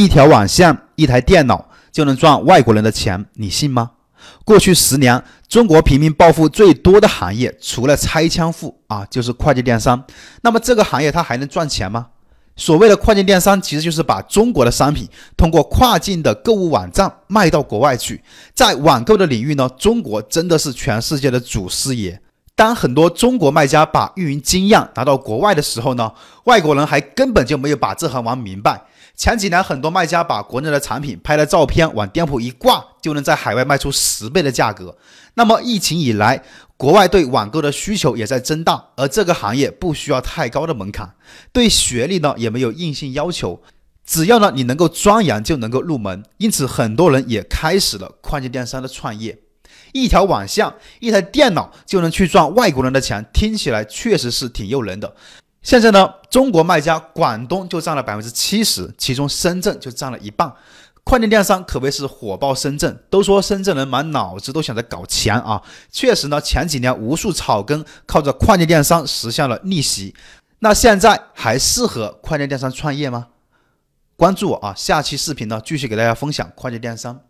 一条网线、一台电脑就能赚外国人的钱，你信吗？过去十年，中国平民暴富最多的行业，除了拆迁户啊，就是跨境电商。那么这个行业它还能赚钱吗？所谓的跨境电商，其实就是把中国的商品通过跨境的购物网站卖到国外去。在网购的领域呢，中国真的是全世界的祖师爷。当很多中国卖家把运营经验拿到国外的时候呢，外国人还根本就没有把这行玩明白。前几年，很多卖家把国内的产品拍了照片往店铺一挂，就能在海外卖出十倍的价格。那么疫情以来，国外对网购的需求也在增大，而这个行业不需要太高的门槛，对学历呢也没有硬性要求，只要呢你能够钻研就能够入门。因此，很多人也开始了跨境电商的创业。一条网线、一台电脑就能去赚外国人的钱，听起来确实是挺诱人的。现在呢，中国卖家广东就占了百分之七十，其中深圳就占了一半。跨境电商可谓是火爆深圳，都说深圳人满脑子都想着搞钱啊。确实呢，前几年无数草根靠着跨境电商实现了逆袭。那现在还适合跨境电商创业吗？关注我啊，下期视频呢继续给大家分享跨境电商。